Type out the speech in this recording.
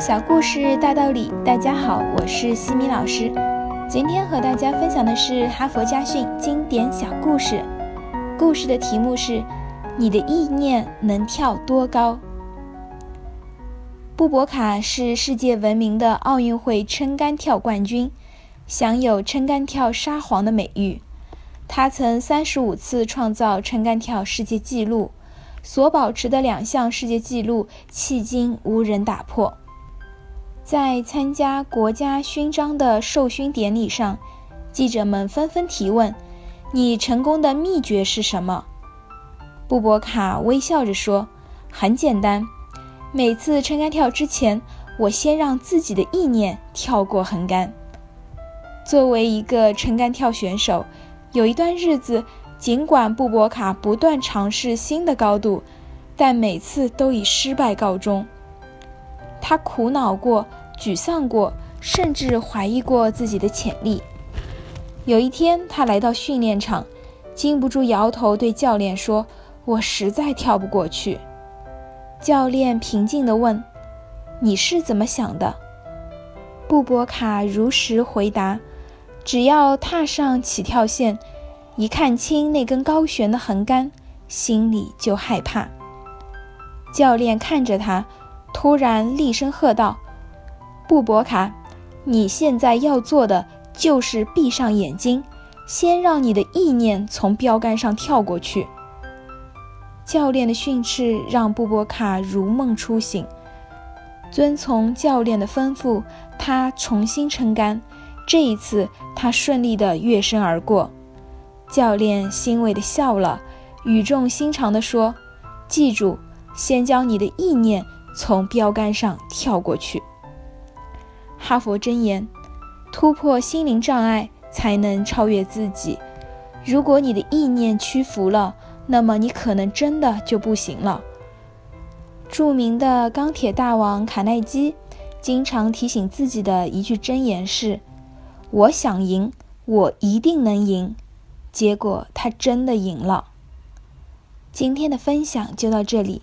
小故事大道理，大家好，我是西米老师。今天和大家分享的是哈佛家训经典小故事。故事的题目是：你的意念能跳多高？布博卡是世界闻名的奥运会撑杆跳冠军，享有撑杆跳沙皇的美誉。他曾三十五次创造撑杆跳世界纪录，所保持的两项世界纪录迄今无人打破。在参加国家勋章的授勋典礼上，记者们纷纷提问：“你成功的秘诀是什么？”布博卡微笑着说：“很简单，每次撑杆跳之前，我先让自己的意念跳过横杆。作为一个撑杆跳选手，有一段日子，尽管布博卡不断尝试新的高度，但每次都以失败告终。他苦恼过。”沮丧过，甚至怀疑过自己的潜力。有一天，他来到训练场，禁不住摇头，对教练说：“我实在跳不过去。”教练平静地问：“你是怎么想的？”布博卡如实回答：“只要踏上起跳线，一看清那根高悬的横杆，心里就害怕。”教练看着他，突然厉声喝道。布博卡，你现在要做的就是闭上眼睛，先让你的意念从标杆上跳过去。教练的训斥让布博卡如梦初醒，遵从教练的吩咐，他重新撑杆。这一次，他顺利地跃身而过。教练欣慰地笑了，语重心长地说：“记住，先将你的意念从标杆上跳过去。”哈佛箴言：突破心灵障碍，才能超越自己。如果你的意念屈服了，那么你可能真的就不行了。著名的钢铁大王卡耐基经常提醒自己的一句箴言是：“我想赢，我一定能赢。”结果他真的赢了。今天的分享就到这里。